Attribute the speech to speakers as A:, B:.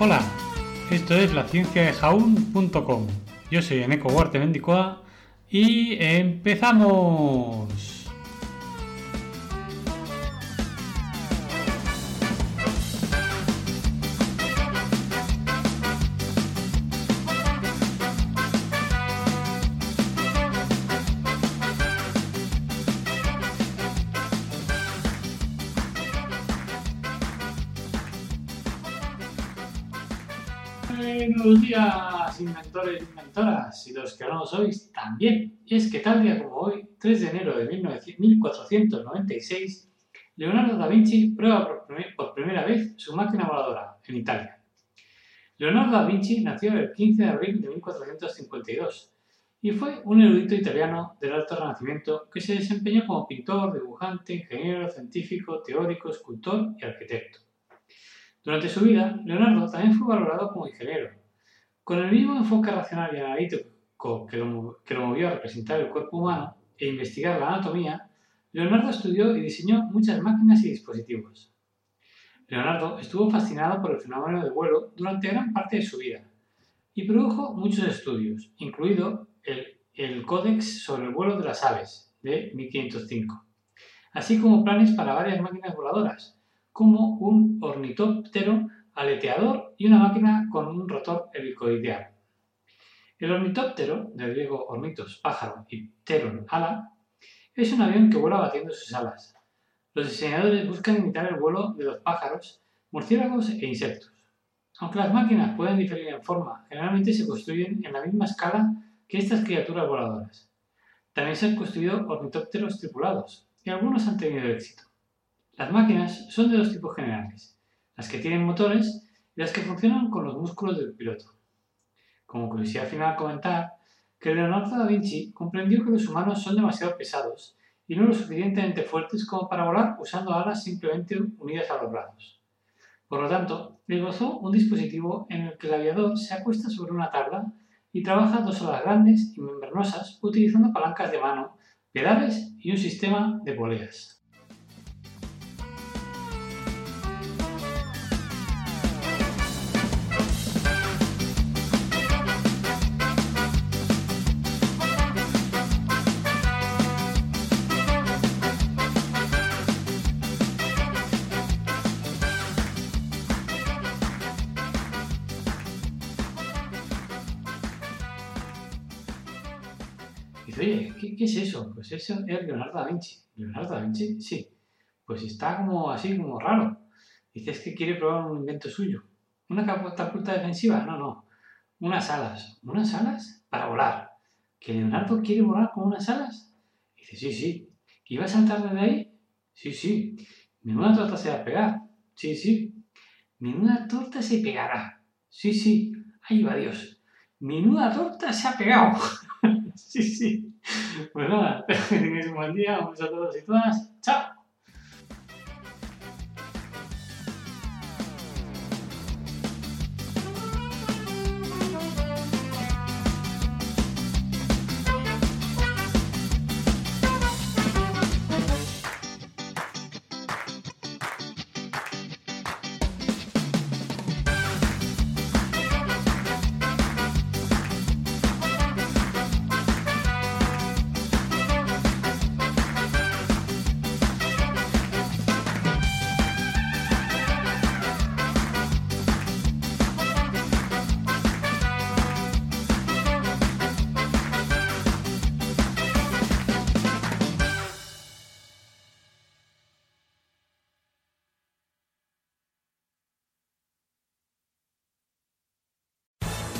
A: Hola, esto es la ciencia de jaun.com. Yo soy Eneco Huarte Mendicoa y empezamos. Buenos días, inventores y inventoras, y los que no lo sois también. Y es que tal día como hoy, 3 de enero de 1496, Leonardo da Vinci prueba por primera vez su máquina voladora en Italia. Leonardo da Vinci nació el 15 de abril de 1452 y fue un erudito italiano del Alto Renacimiento que se desempeñó como pintor, dibujante, ingeniero, científico, teórico, escultor y arquitecto. Durante su vida, Leonardo también fue valorado como ingeniero. Con el mismo enfoque racional y analítico que lo, que lo movió a representar el cuerpo humano e investigar la anatomía, Leonardo estudió y diseñó muchas máquinas y dispositivos. Leonardo estuvo fascinado por el fenómeno del vuelo durante gran parte de su vida y produjo muchos estudios, incluido el, el Códex sobre el vuelo de las aves de 1505, así como planes para varias máquinas voladoras, como un ornitóptero aleteador y una máquina con un rotor helicoidal. El ornitóptero, del griego ornitos, pájaro, y pteron, ala, es un avión que vuela batiendo sus alas. Los diseñadores buscan imitar el vuelo de los pájaros, murciélagos e insectos. Aunque las máquinas pueden diferir en forma, generalmente se construyen en la misma escala que estas criaturas voladoras. También se han construido ornitópteros tripulados, y algunos han tenido éxito. Las máquinas son de dos tipos generales, las que tienen motores y las que funcionan con los músculos del piloto. Como curiosidad final comentar que Leonardo da Vinci comprendió que los humanos son demasiado pesados y no lo suficientemente fuertes como para volar usando alas simplemente unidas a los brazos. Por lo tanto, esbozó un dispositivo en el que el aviador se acuesta sobre una tabla y trabaja dos alas grandes y membranosas utilizando palancas de mano, pedales y un sistema de poleas. Dice, oye, ¿qué, es eso? Pues eso es Leonardo da Vinci. ¿Leonardo da Vinci? Sí. Pues está como así, como raro. Dice, es que quiere probar un invento suyo. ¿Una catapulta defensiva? No, no. Unas alas. ¿Unas alas? Para volar. ¿Que Leonardo quiere volar con unas alas? Dice, sí, sí. ¿Que iba a saltar desde ahí? Sí, sí. ¿Menuda torta se va a pegar? Sí, sí. ¿Menuda torta se pegará? Sí, sí. Ahí va Dios. Menuda torta se ha pegado. Sí, sí. Pues nada, que tengáis un buen día, un beso a todos y todas.